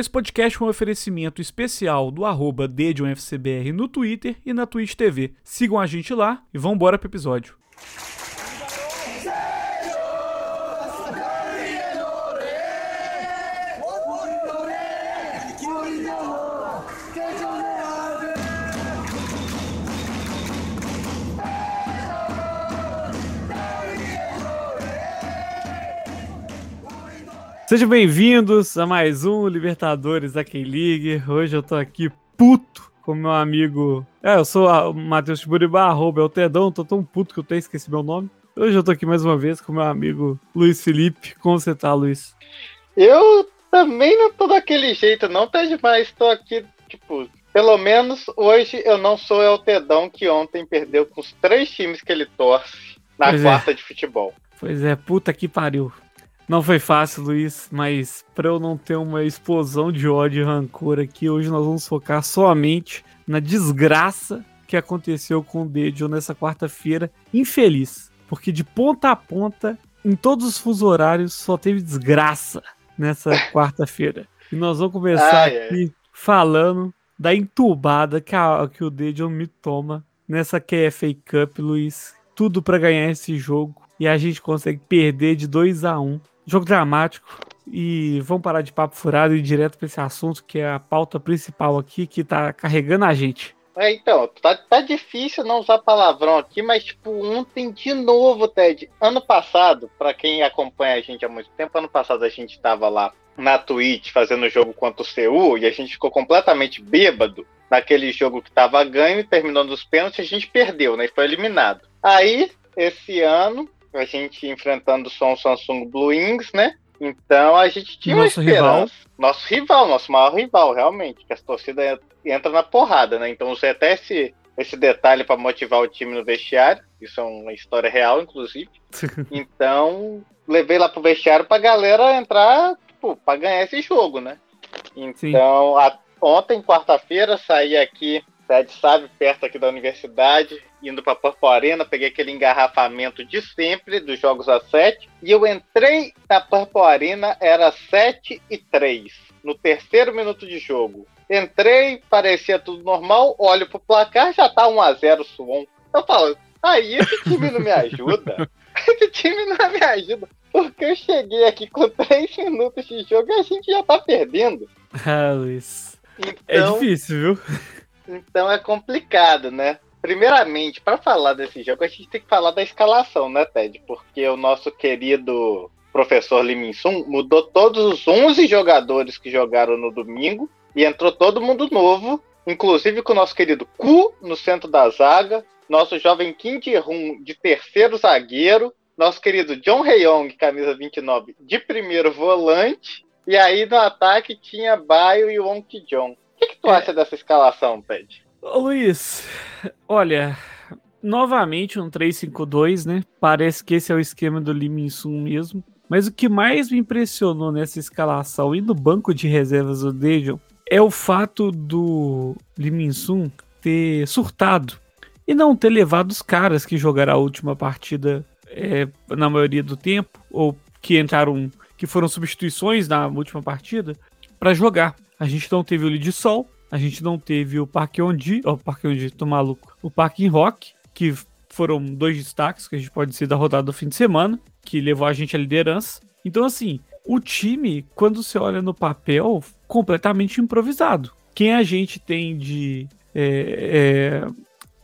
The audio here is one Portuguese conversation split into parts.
Esse podcast é um oferecimento especial do arroba no Twitter e na Twitch TV. Sigam a gente lá e vamos embora pro episódio. Sejam bem-vindos a mais um Libertadores da K-League. Hoje eu tô aqui puto com meu amigo. É, eu sou o Matheus Tiburibá, arroba é o Tedão, tô tão puto que eu até esqueci meu nome. Hoje eu tô aqui mais uma vez com meu amigo Luiz Felipe. Como você tá, Luiz? Eu também não tô daquele jeito, não tá demais. Tô aqui, tipo, pelo menos hoje eu não sou o Tedão que ontem perdeu com os três times que ele torce na pois é. quarta é. de futebol. Pois é, puta que pariu. Não foi fácil, Luiz, mas para eu não ter uma explosão de ódio e rancor aqui, hoje nós vamos focar somente na desgraça que aconteceu com o Dedio nessa quarta-feira infeliz. Porque de ponta a ponta, em todos os fusos horários, só teve desgraça nessa quarta-feira. E nós vamos começar ah, aqui é. falando da entubada que, a, que o Dedio me toma nessa KFA Cup, Luiz. Tudo para ganhar esse jogo. E a gente consegue perder de 2 a 1 Jogo dramático. E vamos parar de papo furado e ir direto para esse assunto que é a pauta principal aqui que tá carregando a gente. É, então, tá, tá difícil não usar palavrão aqui, mas tipo, ontem de novo, Ted. Ano passado, para quem acompanha a gente há muito tempo, ano passado a gente tava lá na Twitch fazendo jogo contra o CU e a gente ficou completamente bêbado naquele jogo que tava ganho e terminou nos pênaltis, a gente perdeu, né? E foi eliminado. Aí, esse ano, a gente enfrentando o som Samsung Blue Wings, né? Então a gente tinha nosso rival. Nosso rival, nosso maior rival, realmente. Que as torcidas entra na porrada, né? Então usei até esse, esse detalhe para motivar o time no vestiário. Isso é uma história real, inclusive. então, levei lá pro vestiário pra galera entrar, tipo, pra ganhar esse jogo, né? Então, a, ontem, quarta-feira, saí aqui Ted sabe, perto aqui da universidade, indo para Purple Arena, peguei aquele engarrafamento de sempre dos jogos a 7, e eu entrei na Purple Arena, era 7 e 3, no terceiro minuto de jogo. Entrei, parecia tudo normal, olho pro placar, já tá 1 a 0 Suon. Eu falo, aí esse time não me ajuda. esse time não me ajuda. Porque eu cheguei aqui com 3 minutos de jogo e a gente já tá perdendo. Ah, Luiz. É então, é difícil, viu? Então é complicado, né? Primeiramente, para falar desse jogo, a gente tem que falar da escalação, né, Ted? Porque o nosso querido professor Liminsun mudou todos os 11 jogadores que jogaram no domingo e entrou todo mundo novo, inclusive com o nosso querido Ku no centro da zaga, nosso jovem Kim Ji-hoon de terceiro zagueiro, nosso querido John Heyong, camisa 29, de primeiro volante, e aí no ataque tinha Baio e Wong Ki-jong que, que tu acha dessa escalação, Ted? Luiz, olha, novamente um 3-5-2, né? Parece que esse é o esquema do Liminsun mesmo. Mas o que mais me impressionou nessa escalação e no banco de reservas do Dejon é o fato do Liminsun ter surtado e não ter levado os caras que jogaram a última partida é, na maioria do tempo, ou que entraram, que foram substituições na última partida, para jogar. A gente não teve o Lead Sol, a gente não teve o Parque Ondi, ó, oh, Parque Ondi, tô maluco, o Parque Rock, que foram dois destaques que a gente pode dizer da rodada do fim de semana, que levou a gente à liderança. Então, assim, o time, quando você olha no papel, completamente improvisado. Quem a gente tem de, é, é,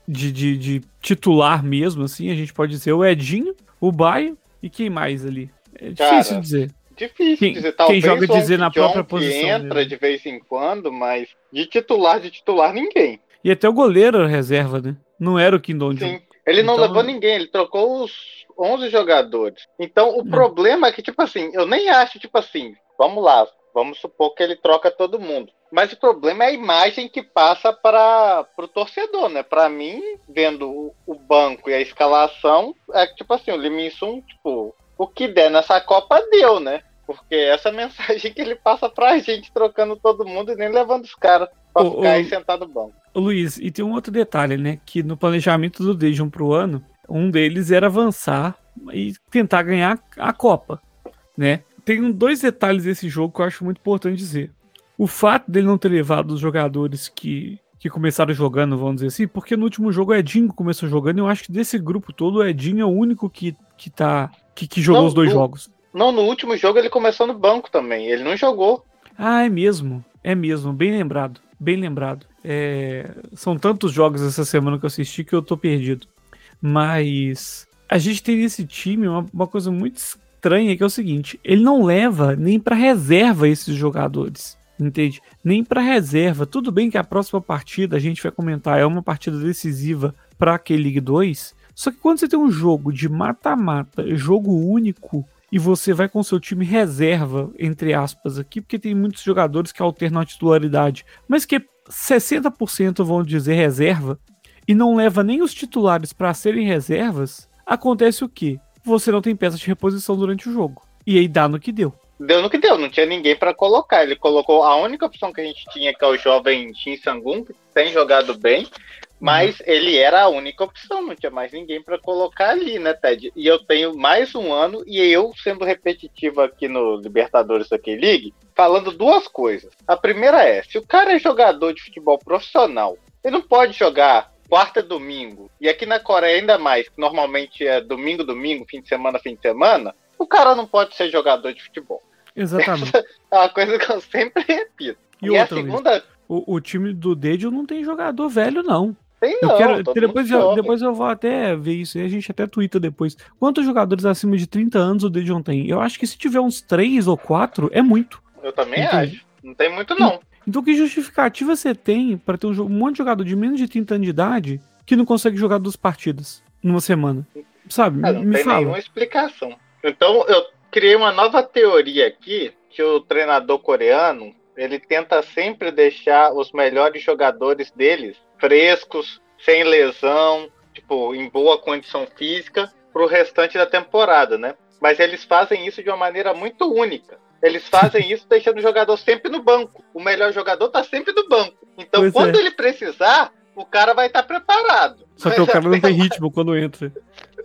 de, de, de, titular mesmo, assim, a gente pode dizer o Edinho, o Baio e quem mais ali? É difícil Cara, dizer. Difícil quem, dizer, talvez quem joga dizer na própria posição. entra de vez em quando, mas de titular, de titular, ninguém. E até o goleiro reserva, né? Não era o Kindon Sim, ele não então... levou ninguém, ele trocou os 11 jogadores. Então o hum. problema é que, tipo assim, eu nem acho, tipo assim, vamos lá, vamos supor que ele troca todo mundo. Mas o problema é a imagem que passa para o torcedor, né? Para mim, vendo o, o, banco e a escalação, é que, tipo assim, o Liminson, tipo, o que der nessa Copa deu, né? Porque essa mensagem que ele passa pra gente, trocando todo mundo e nem levando os caras pra ô, ficar ô, aí sentado no banco. Luiz, e tem um outro detalhe, né? Que no planejamento do Dejon pro ano, um deles era avançar e tentar ganhar a Copa, né? Tem dois detalhes desse jogo que eu acho muito importante dizer. o fato dele não ter levado os jogadores que, que começaram jogando, vamos dizer assim, porque no último jogo o Edinho começou jogando, e eu acho que desse grupo todo o Edinho é o único que, que tá. que, que jogou não, os dois no, jogos. Não, no último jogo ele começou no banco também, ele não jogou. Ah, é mesmo, é mesmo, bem lembrado, bem lembrado. É, são tantos jogos essa semana que eu assisti que eu tô perdido. Mas a gente tem nesse time uma, uma coisa muito estranha que é o seguinte: ele não leva nem para reserva esses jogadores. Entende? Nem para reserva. Tudo bem que a próxima partida, a gente vai comentar, é uma partida decisiva para aquele League 2. Só que quando você tem um jogo de mata-mata, jogo único, e você vai com seu time reserva, entre aspas, aqui, porque tem muitos jogadores que alternam a titularidade, mas que 60% vão dizer reserva, e não leva nem os titulares para serem reservas, acontece o quê? Você não tem peça de reposição durante o jogo. E aí dá no que deu. Deu no que deu, não tinha ninguém para colocar. Ele colocou a única opção que a gente tinha, que é o jovem Shin Sangun, que tem jogado bem, mas ele era a única opção, não tinha mais ninguém para colocar ali, né, Ted? E eu tenho mais um ano, e eu sendo repetitivo aqui no Libertadores da K-League, falando duas coisas. A primeira é: se o cara é jogador de futebol profissional, ele não pode jogar quarta domingo, e aqui na Coreia ainda mais, que normalmente é domingo, domingo, fim de semana, fim de semana, o cara não pode ser jogador de futebol. Exatamente. é uma coisa que eu sempre repito. E, e outra, a segunda. O, o, time do Dedio não tem jogador velho, não. Tem não. Eu quero, depois, eu, depois eu vou até ver isso aí, a gente até twitta depois. Quantos jogadores acima de 30 anos o Dejon tem? Eu acho que se tiver uns 3 ou 4, é muito. Eu também Entendi. acho. Não tem muito, não. Então, que justificativa você tem para ter um, um, monte de jogador de menos de 30 anos de idade que não consegue jogar duas partidas numa semana? Sabe? É, não me tem fala. nenhuma explicação. Então, eu criei uma nova teoria aqui, que o treinador coreano, ele tenta sempre deixar os melhores jogadores deles frescos, sem lesão, tipo, em boa condição física, para o restante da temporada, né? Mas eles fazem isso de uma maneira muito única. Eles fazem isso deixando o jogador sempre no banco. O melhor jogador tá sempre no banco. Então, pois quando é. ele precisar, o cara vai estar tá preparado. Só que Mas o cara não tem ritmo quando entra.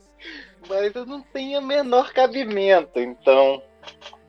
Mas não tem o menor cabimento. Então,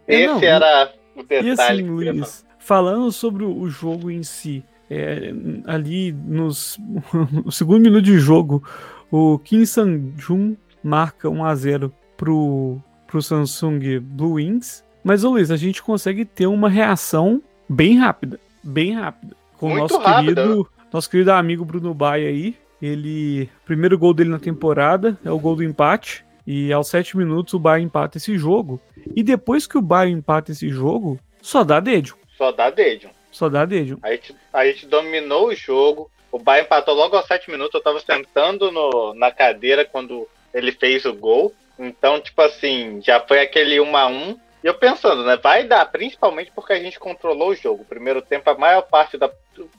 é, esse não, era o detalhe. E assim, Luiz, falando sobre o jogo em si, é, ali nos, no segundo minuto de jogo, o Kim Sang-jun marca 1 a 0 pro, pro Samsung Blue Wings. Mas, ô Luiz, a gente consegue ter uma reação bem rápida. Bem rápida. Com o nosso querido, nosso querido amigo Bruno Baia aí. Ele. Primeiro gol dele na temporada é o gol do empate. E aos sete minutos o Bayern empata esse jogo. E depois que o Bayern empata esse jogo, só dá dedo. Só dá dedo. Só dá dedo. A gente, a gente dominou o jogo. O Bayern empatou logo aos sete minutos. Eu tava sentando no, na cadeira quando ele fez o gol. Então, tipo assim, já foi aquele 1 a 1 e eu pensando, né? Vai dar, principalmente porque a gente controlou o jogo. O primeiro tempo, a maior parte da.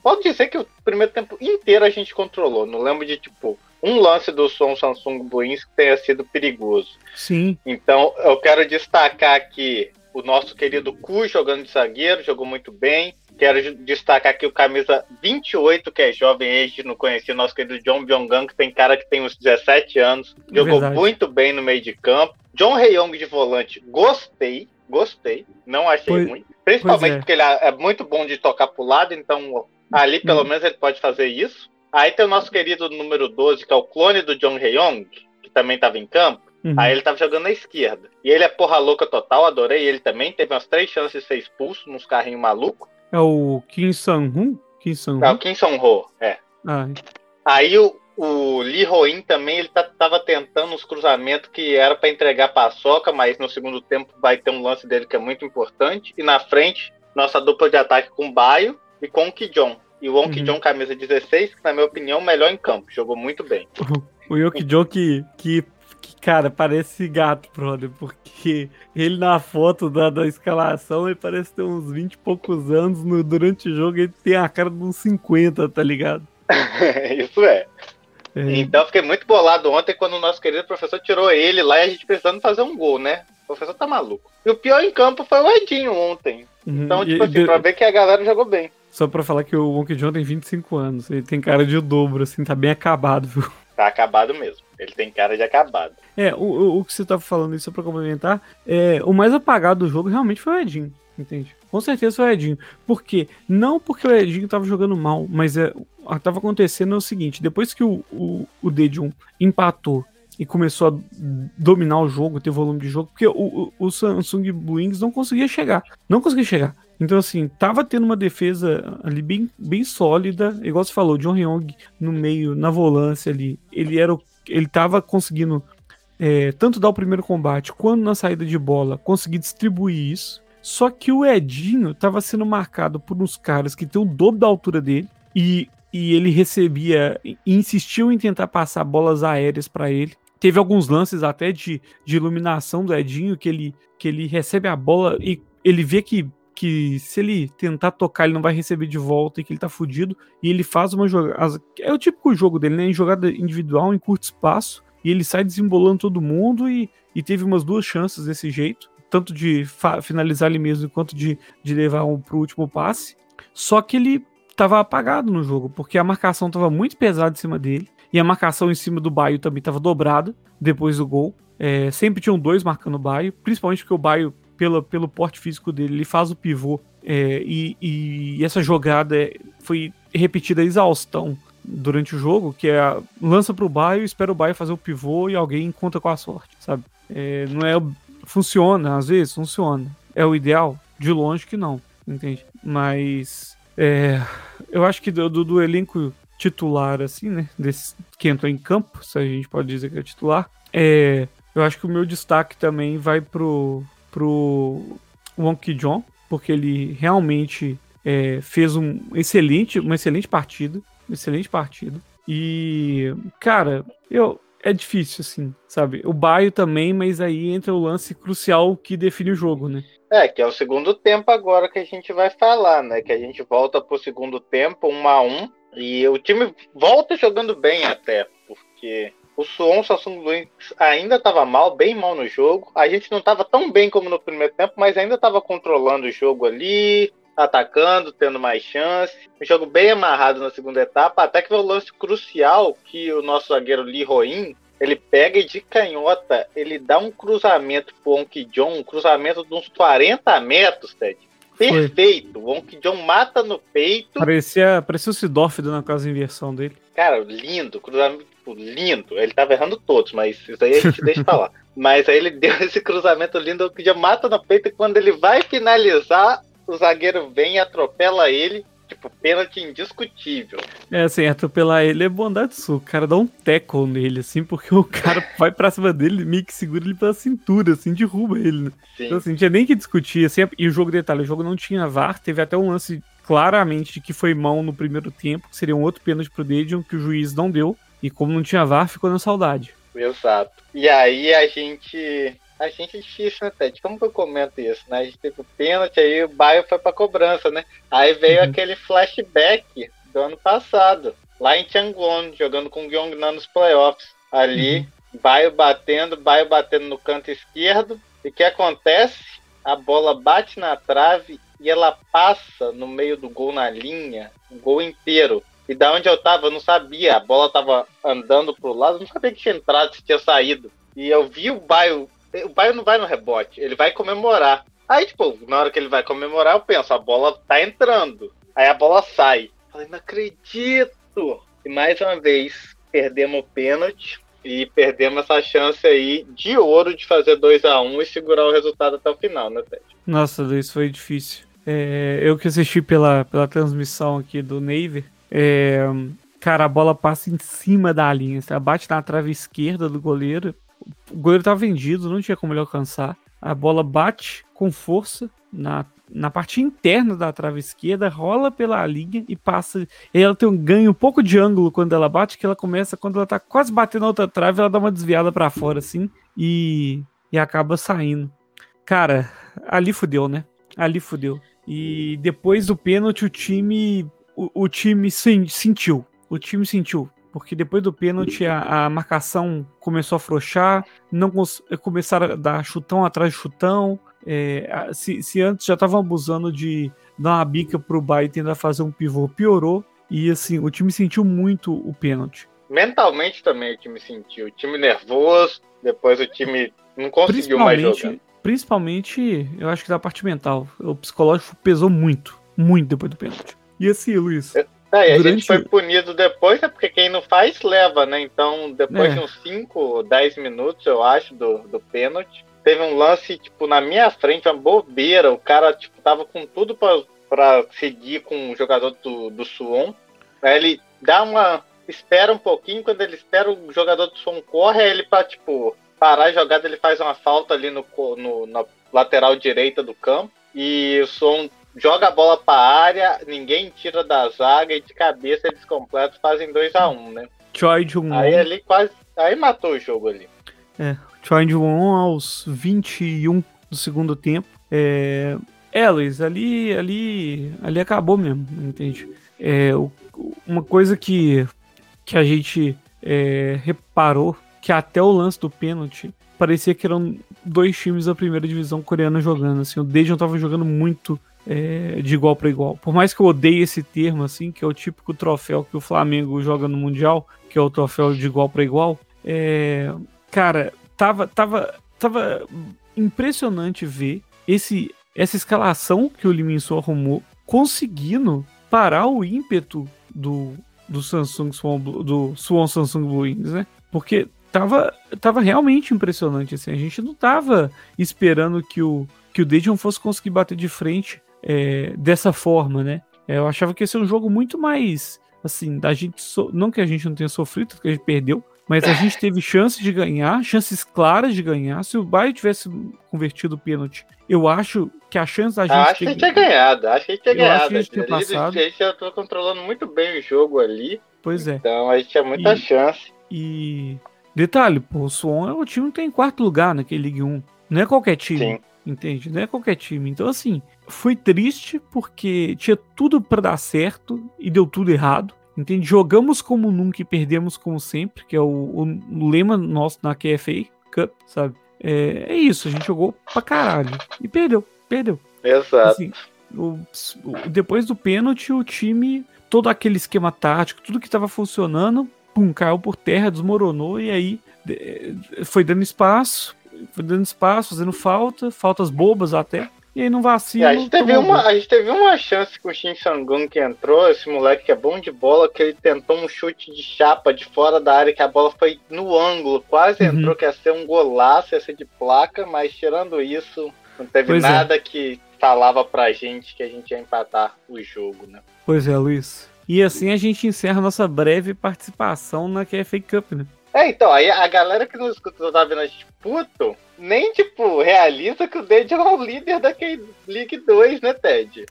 Pode dizer que o primeiro tempo inteiro a gente controlou. Não lembro de, tipo, um lance do som Samsung Buins que tenha sido perigoso. Sim. Então, eu quero destacar aqui o nosso querido Cu jogando de zagueiro, jogou muito bem. Quero destacar aqui o camisa 28, que é jovem, a gente não conhecia, o nosso querido John Byung-gun, que tem cara que tem uns 17 anos, é jogou verdade. muito bem no meio de campo. John Reyong de volante, gostei, gostei, não achei pois, ruim. Principalmente é. porque ele é, muito bom de tocar pro lado, então ali pelo hum. menos ele pode fazer isso. Aí tem o nosso querido número 12, que é o clone do John Reyong, que também estava em campo. Uhum. Aí ele tava jogando na esquerda. E ele é porra louca total, adorei ele também. Teve umas três chances de ser expulso nos carrinhos malucos. É o Kim Sang-hun? Kim Sang É o Kim Sang-ho, é. Ah. Aí o, o Lee Roin também, ele tá, tava tentando uns cruzamentos que era para entregar paçoca, mas no segundo tempo vai ter um lance dele que é muito importante. E na frente, nossa dupla de ataque com o Baio e com o Kijon. E o Wonk uhum. Camisa 16, que na minha opinião, melhor em campo. Jogou muito bem. O Yoki John que, que Cara, parece gato, brother, porque ele na foto da, da escalação, ele parece ter uns 20 e poucos anos, no, durante o jogo ele tem a cara de uns 50, tá ligado? Isso é. é. Então eu fiquei muito bolado ontem quando o nosso querido professor tirou ele lá e a gente precisando fazer um gol, né? O professor tá maluco. E o pior em campo foi o Edinho ontem. Uhum. Então, tipo e, assim, de... pra ver que a galera jogou bem. Só pra falar que o Wonk John tem 25 anos. Ele tem cara de dobro, assim, tá bem acabado, viu? Tá acabado mesmo. Ele tem cara de acabado. É, o, o que você tava falando isso pra complementar, é, o mais apagado do jogo realmente foi o Edinho, entende? Com certeza foi o Edinho. Por quê? Não porque o Edinho tava jogando mal, mas é, tava acontecendo o seguinte: depois que o, o, o Dedium empatou e começou a dominar o jogo, ter volume de jogo, porque o, o, o Samsung Wings não conseguia chegar. Não conseguia chegar. Então, assim, tava tendo uma defesa ali bem, bem sólida, igual você falou, John Young no meio, na volância ali. Ele era o, ele tava conseguindo é, tanto dar o primeiro combate quanto na saída de bola, conseguir distribuir isso. Só que o Edinho estava sendo marcado por uns caras que tem o dobro da altura dele e, e ele recebia e insistiu em tentar passar bolas aéreas para ele. Teve alguns lances até de, de iluminação do Edinho que ele, que ele recebe a bola e ele vê que, que se ele tentar tocar ele não vai receber de volta e que ele tá fudido. E ele faz uma jogada. É o típico jogo dele, né? Em jogada individual, em curto espaço. E ele sai desembolando todo mundo e, e teve umas duas chances desse jeito tanto de finalizar ele mesmo quanto de, de levar um pro último passe. Só que ele estava apagado no jogo, porque a marcação estava muito pesada em cima dele. E a marcação em cima do Baio também estava dobrada depois do gol. É, sempre tinham dois marcando o Baio, principalmente porque o Baio, pelo, pelo porte físico dele, ele faz o pivô. É, e, e, essa jogada foi repetida a exaustão durante o jogo, que é a, lança pro Baio, espera o Baio fazer o pivô e alguém conta com a sorte, sabe? É, não é Funciona, às vezes funciona. É o ideal? De longe que não, entende? Mas é, eu acho que do, do, do, elenco titular, assim, né? Desse, que entrou em campo, se a gente pode dizer que é titular, é, eu acho que o meu destaque também vai pro, pro Wonky John, porque ele realmente é, fez um excelente, uma excelente partida. Excelente partida. E, cara, eu, é difícil, assim, sabe? O Baio também, mas aí entra o lance crucial que define o jogo, né? É, que é o segundo tempo agora que a gente vai falar, né? Que a gente volta pro segundo tempo, um a um, e o time volta jogando bem até, porque o Suon Samsung Luiz ainda estava mal, bem mal no jogo. A gente não estava tão bem como no primeiro tempo, mas ainda estava controlando o jogo ali, atacando, tendo mais chance. Um jogo bem amarrado na segunda etapa, até que foi o lance crucial que o nosso zagueiro Lee Roin, ele pega e de canhota, ele dá um cruzamento pro Onk John, um cruzamento de uns 40 metros, Ted. Perfeito. O Onk John mata no peito. Parecia, parecia o Sidorf dando aquela inversão dele. Cara, lindo, cruzamento lindo. Ele tava errando todos, mas isso aí a gente deixa falar. Mas aí ele deu esse cruzamento lindo, que já mata no peito e quando ele vai finalizar, o zagueiro vem e atropela ele. Tipo, pênalti indiscutível. É, assim, atropelar ele é bondade sua. O cara dá um tackle nele, assim, porque o cara vai pra cima dele, meio que segura ele pela cintura, assim, derruba ele. Né? Então, assim, não tinha nem que discutir. Assim, e o jogo, detalhe, o jogo não tinha VAR, teve até um lance claramente de que foi mão no primeiro tempo, que seria um outro pênalti pro Dedion, que o juiz não deu. E como não tinha VAR, ficou na saudade. Exato. E aí a gente a gente é difícil, né, Ted? Como que eu comento isso, né? A gente teve o pênalti, aí o Baio foi pra cobrança, né? Aí veio uhum. aquele flashback do ano passado, lá em Tiangwon, jogando com o Gyeongnan nos playoffs. Ali, uhum. Baio batendo, Baio batendo no canto esquerdo. E o que acontece? A bola bate na trave e ela passa no meio do gol na linha, o gol inteiro. E da onde eu tava, eu não sabia. A bola tava andando pro lado, eu não sabia que tinha entrado, se tinha saído. E eu vi o Baio o Bayern não vai no rebote, ele vai comemorar. Aí, tipo, na hora que ele vai comemorar, eu penso, a bola tá entrando. Aí a bola sai. Falei, não acredito! E mais uma vez, perdemos o pênalti e perdemos essa chance aí de ouro de fazer 2 a 1 um e segurar o resultado até o final, né, Ted? Nossa, isso foi difícil. É, eu que assisti pela, pela transmissão aqui do Navy, é, cara, a bola passa em cima da linha, você bate na trave esquerda do goleiro, o goleiro tá vendido, não tinha como ele alcançar. A bola bate com força na, na parte interna da trave esquerda, rola pela linha e passa. E ela tem um ganho um pouco de ângulo quando ela bate, que ela começa, quando ela tá quase batendo na outra trave, ela dá uma desviada para fora, assim, e, e acaba saindo. Cara, ali fudeu, né? Ali fudeu. E depois do pênalti, o time. O, o time sentiu. O time sentiu porque depois do pênalti a, a marcação começou a afrouxar, não começaram a dar chutão atrás de chutão. É, se, se, antes já estavam abusando de dar uma bica pro Bayern tentar fazer um pivô, piorou. E assim, o time sentiu muito o pênalti. Mentalmente também o time sentiu. O time nervoso, depois o time não conseguiu mais jogar. principalmente, eu acho que da parte mental. O psicológico pesou muito, muito depois do pênalti. E assim, Luiz. É, é, durante... a gente foi punido depois, é porque quem não faz leva, né? Então, depois é. de uns 5, 10 minutos, eu acho, do, do pênalti, teve um lance, tipo, na minha frente, uma bobeira. O cara, tipo, tava com tudo pra, pra seguir com o jogador do, do Suon. Aí ele dá uma. Espera um pouquinho, quando ele espera o jogador do Suon corre, aí ele pra, tipo, parar a jogada, ele faz uma falta ali no, no na lateral direita do campo. E o Suon joga a bola pra área, ninguém tira da zaga e de cabeça eles completos fazem 2 a 1 um, né? Choi um. Aí ali quase. Aí matou o jogo ali. É, Choi um aos 21 do segundo tempo. É, é Luiz, ali, ali, ali acabou mesmo, entende? É, uma coisa que, que a gente é, reparou que até o lance do pênalti parecia que eram dois times da primeira divisão coreana jogando. Assim, o Dejan tava jogando muito é, de igual para igual. Por mais que eu odeie esse termo, assim, que é o típico troféu que o Flamengo joga no Mundial, que é o troféu de igual para igual, é, cara, tava, tava, tava impressionante ver esse, essa escalação que o Liminson arrumou conseguindo parar o ímpeto do, do Samsung Swan, do Swan Samsung Blue Wings, né? Porque tava, tava realmente impressionante, assim. A gente não tava esperando que o, que o Dejon fosse conseguir bater de frente é, dessa forma, né? É, eu achava que ia ser um jogo muito mais, assim, da gente, so... não que a gente não tenha sofrido, que a gente perdeu, mas a gente teve chances de ganhar, chances claras de ganhar. Se o Bayern tivesse convertido o pênalti, eu acho que a chance da gente. acho que a gente tinha ganhado, acho que a gente tinha ganhado. A gente, tinha passado. a gente tô controlando muito bem o jogo ali. Pois é. Então a gente tinha muita e, chance. E. Detalhe, pô, o Suon é o time que tem em quarto lugar naquele Ligue 1. Não é qualquer time. Sim. Entende? Não é qualquer time. Então, assim, foi triste porque tinha tudo para dar certo e deu tudo errado. Entende? Jogamos como nunca e perdemos como sempre, que é o, o lema nosso na QFA Cup, sabe? É, é, isso, a gente jogou pra caralho. E perdeu, perdeu. Exato. Assim, o, o, depois do pênalti, o time, todo aquele esquema tático, tudo que estava funcionando, pum, caiu por terra, desmoronou e aí foi dando espaço, foi dando espaço, fazendo falta, faltas bobas até. E aí não vacila. É, a, gente teve uma, a gente teve uma chance com o Shin Sangun que entrou, esse moleque que é bom de bola, que ele tentou um chute de chapa de fora da área, que a bola foi no ângulo, quase uhum. entrou, que ia ser um golaço, ia ser de placa, mas tirando isso, não teve pois é. nada é. que falava pra gente que a gente ia empatar o jogo, né? Pois é, Luiz. E assim a gente encerra nossa breve participação na KFA Cup, né? É, então, aí a galera que não escuta, tá vendo a gente puto, nem, tipo, realiza que o Dead é o líder da League 2, né, Ted?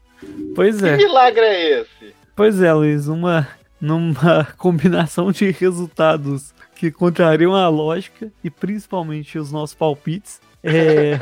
Pois é. Que milagre é esse? Pois é, Luiz, uma, numa combinação de resultados que contrariam a lógica e principalmente os nossos palpites, é.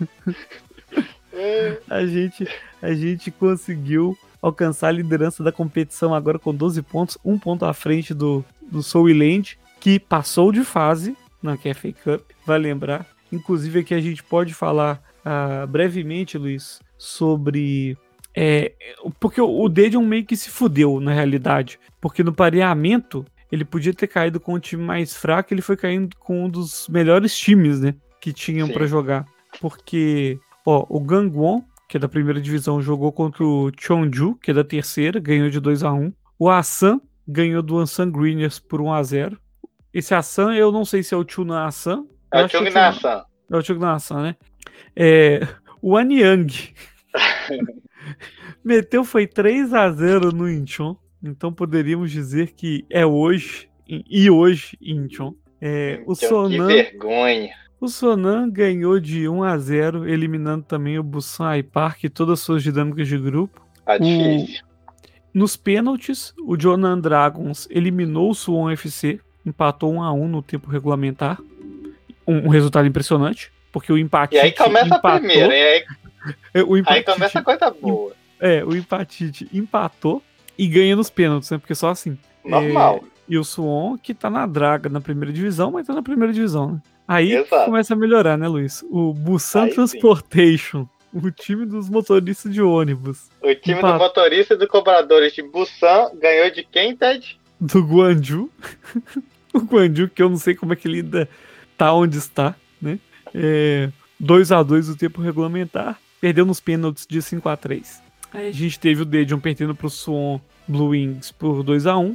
a, gente, a gente conseguiu alcançar a liderança da competição agora com 12 pontos, um ponto à frente do, do Soul Land, que passou de fase na KFA Cup, vai lembrar. Inclusive aqui a gente pode falar uh, brevemente, Luiz, sobre. É, porque o Dedion meio que se fudeu na realidade. Porque no pareamento ele podia ter caído com um time mais fraco, ele foi caindo com um dos melhores times, né? Que tinham para jogar. Porque, ó, o Gangwon, que é da primeira divisão, jogou contra o Chonju, que é da terceira, ganhou de 2 a 1 O Asan ganhou do Ansan Greeners por 1 a 0 esse Assan, eu não sei se é o Chuna Assan. É o Chuna Assan. É o Chuna Assan, né? É, o Anyang meteu foi 3 a 0 no Incheon. Então poderíamos dizer que é hoje e hoje Incheon. É, o Sonan, que vergonha. O Sonan ganhou de 1 a 0, eliminando também o Busan Park e todas as suas dinâmicas de grupo. Tá difícil. O, nos pênaltis, o Jonan Dragons eliminou o Suwon FC empatou 1 a 1 no tempo regulamentar. Um, um resultado impressionante, porque o empate. E aí começa empatou, a primeira, e aí, é, o aí começa a coisa boa. É, o empatite empatou e ganha nos pênaltis, né? Porque só assim. Normal. É, e o Suon, que tá na draga na primeira divisão, mas tá na primeira divisão, né? Aí Exato. começa a melhorar, né, Luiz? O Busan aí Transportation, sim. o time dos motoristas de ônibus. O time empat... do motorista e do cobradores de Busan ganhou de quem, Ted? do Guanju. o Guanju, que eu não sei como é que ele ainda tá onde está, né? É, 2 a 2 no tempo regulamentar. Perdeu nos pênaltis de 5 a 3 Aí a gente teve o Dedion perdendo pro Suon Blue Wings por 2 a 1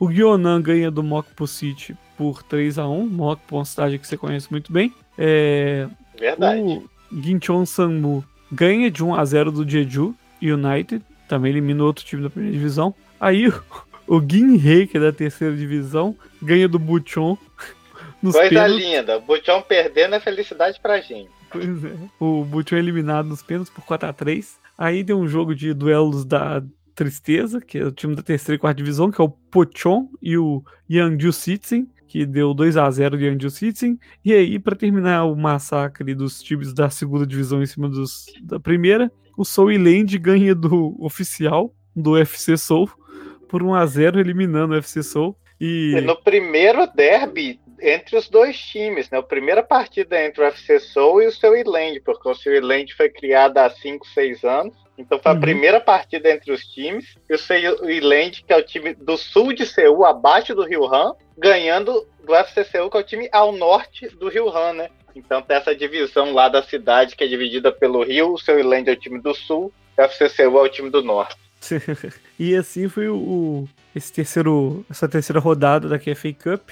O Gyonan ganha do Mokpo City por 3 a 1 Mokpo é uma cidade que você conhece muito bem. É... Verdade. O Ginchon Sanmu ganha de 1 a 0 do Jeju United. Também eliminou outro time da primeira divisão. Aí o Ginhei, que é da terceira divisão, ganha do Buchon. Coisa pênaltis. linda. O Buchon perdendo é felicidade pra gente. Pois é. O Buchon eliminado nos pênaltis por 4x3. Aí deu um jogo de duelos da Tristeza, que é o time da terceira e quarta divisão, que é o Pochon e o Yangju Citizen, que deu 2 a 0 de Yangju Citizen. E aí, para terminar o massacre dos times da segunda divisão em cima dos, da primeira, o Soul Land ganha do oficial do UFC Soul por 1 a 0 eliminando o UFC Soul. E... no primeiro derby entre os dois times, né? A primeira partida entre o UFC Soul e o seu Land, porque o seu Land foi criado há 5, 6 anos. Então foi a uhum. primeira partida entre os times. E o seu Land, que é o time do sul de Seul, abaixo do Rio Han, ganhando do UFC Seul, que é o time ao norte do Rio Han, né? Então tem essa divisão lá da cidade que é dividida pelo rio. O seu Land é o time do sul, o UFC Seul é o time do norte. e assim foi o, esse terceiro, essa terceira rodada da KFA Cup.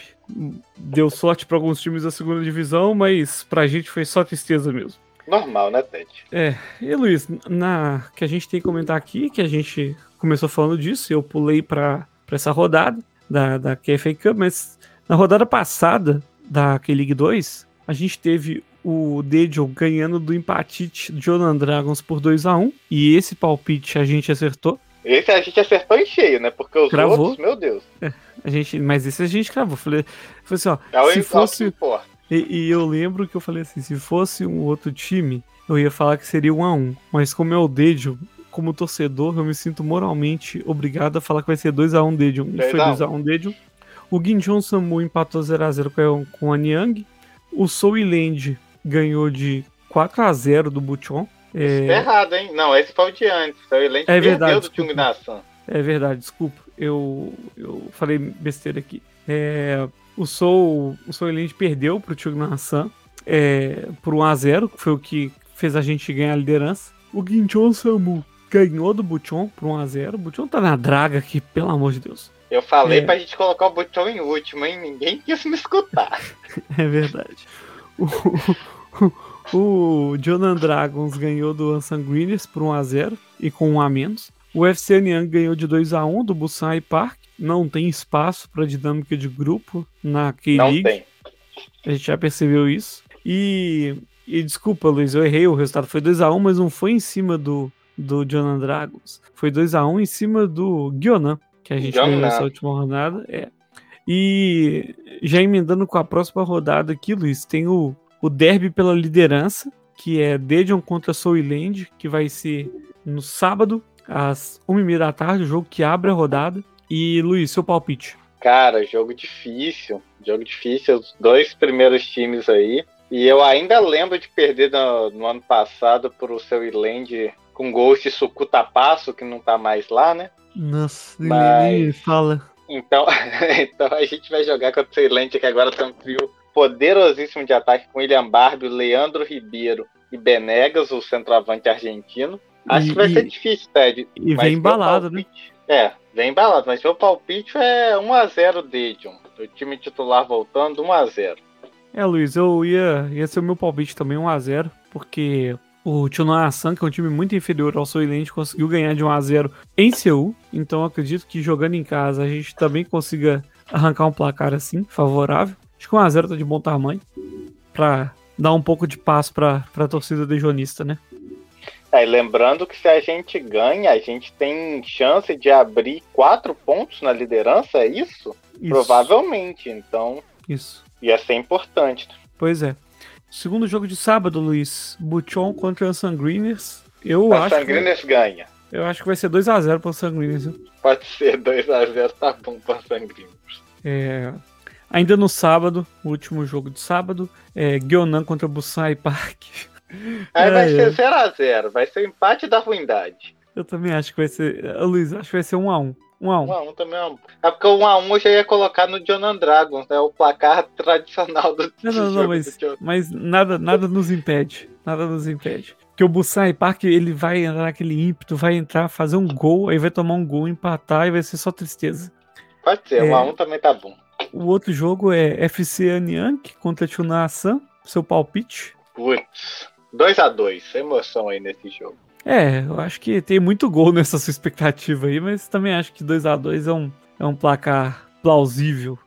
Deu sorte para alguns times da segunda divisão, mas pra gente foi só tristeza mesmo. Normal, né, Ted? É. E Luiz, na que a gente tem que comentar aqui, que a gente começou falando disso, eu pulei para essa rodada da, da KFA Cup, mas na rodada passada da K-League 2, a gente teve o Dejo ganhando do empatite Jordan Dragons por 2 a 1 e esse palpite a gente acertou. Esse a gente acertou em cheio, né? Porque os Cravou. outros, meu Deus. É, a gente, mas esse a gente cravou. Falei, falei assim, ó, é se fosse e, e, eu lembro que eu falei assim, se fosse um outro time, eu ia falar que seria um a um, mas como é o Dejo, como torcedor, eu me sinto moralmente obrigado a falar que vai ser 2 a 1 um Dejo. E foi 2 a 1 um Dejo. O Ginchon Samu empatou 0 a 0 com, com a Niang. O Soul Land ganhou de 4 a 0 do Buchon. É... Tá errado, hein? Não, esse foi o de antes. O Land é verdade, do Chung É verdade, desculpa. Eu, eu falei besteira aqui. É, o Soul, o Soul Land perdeu pro Chung Nassan é, por 1 a 0 que foi o que fez a gente ganhar a liderança. O Ginchon Samu ganhou do Buchon por 1 a 0 O Buchon tá na draga aqui, pelo amor de Deus. Eu falei é. pra gente colocar o Buchon em último, hein? Ninguém quis me escutar. é verdade. O, o Jonan Dragons ganhou do Unsanguineers por 1x0 e com 1 a menos. O FC Anyang ganhou de 2x1 do Busan Park. Não tem espaço para dinâmica de grupo na K-League. Não tem. A gente já percebeu isso. E, e desculpa, Luiz, eu errei. O resultado foi 2x1, mas não foi em cima do, do Jonan Dragons. Foi 2x1 em cima do Gyonan, que a gente ganhou nessa última rodada. É. E já emendando com a próxima rodada aqui, Luiz, tem o, o derby pela liderança, que é Dedion contra Soiland, que vai ser no sábado, às 1h30 da tarde, o jogo que abre a rodada. E, Luiz, seu palpite. Cara, jogo difícil. Jogo difícil. Os dois primeiros times aí. E eu ainda lembro de perder no, no ano passado pro seu Iland com Ghost Sukutapasso, que não tá mais lá, né? Nossa, Mas... fala. Então, então a gente vai jogar contra o Ceilente, que agora tem um trio poderosíssimo de ataque com William Barbie, Leandro Ribeiro e Benegas, o centroavante argentino. Acho e, que vai ser difícil, Ted. E vem embalado, né? palpite, né? É, vem embalado, mas meu palpite é 1x0 Dedion. O time titular voltando, 1x0. É, Luiz, eu ia, ia ser o meu palpite também 1x0, porque o Chunoasan, que é um time muito inferior ao Soilente, conseguiu ganhar de 1 a 0 em Seul. Então acredito que jogando em casa a gente também consiga arrancar um placar assim, favorável. Acho que 1 a 0 tá de bom tamanho para dar um pouco de paz para a torcida dejonista, né? É, lembrando que se a gente ganha, a gente tem chance de abrir quatro pontos na liderança, é isso? isso. Provavelmente, então. Isso. Ia ser importante. Pois é. Segundo jogo de sábado, Luiz. Buchon contra o Sanguiners. Eu a acho. Sanguiners que... ganha. Eu acho que vai ser 2x0 pro Sanguiners. Pode ser 2x0, tá bom pro Sanguiners. É. Ainda no sábado, o último jogo de sábado, é Gyonan contra Busai Park. Aí vai é, ser 0x0, vai ser o empate da ruindade. Eu também acho que vai ser. Luiz, acho que vai ser 1x1. 1x1. 1x1 também é um... É porque o 1x1 eu já ia colocar no John Dragons, né? O placar tradicional do Não, não, não, mas, mas nada, nada nos impede. Nada nos impede. Porque o Busan Park, ele vai entrar naquele ímpeto, vai entrar, fazer um gol, aí vai tomar um gol, empatar e vai ser só tristeza. Pode ser, 1x1 é, também tá bom. O outro jogo é FC Anyang contra Chuna Asan, seu palpite. Putz, 2x2, emoção aí nesse jogo. É, eu acho que tem muito gol nessa sua expectativa aí, mas também acho que 2 a 2 é um, é um placar plausível.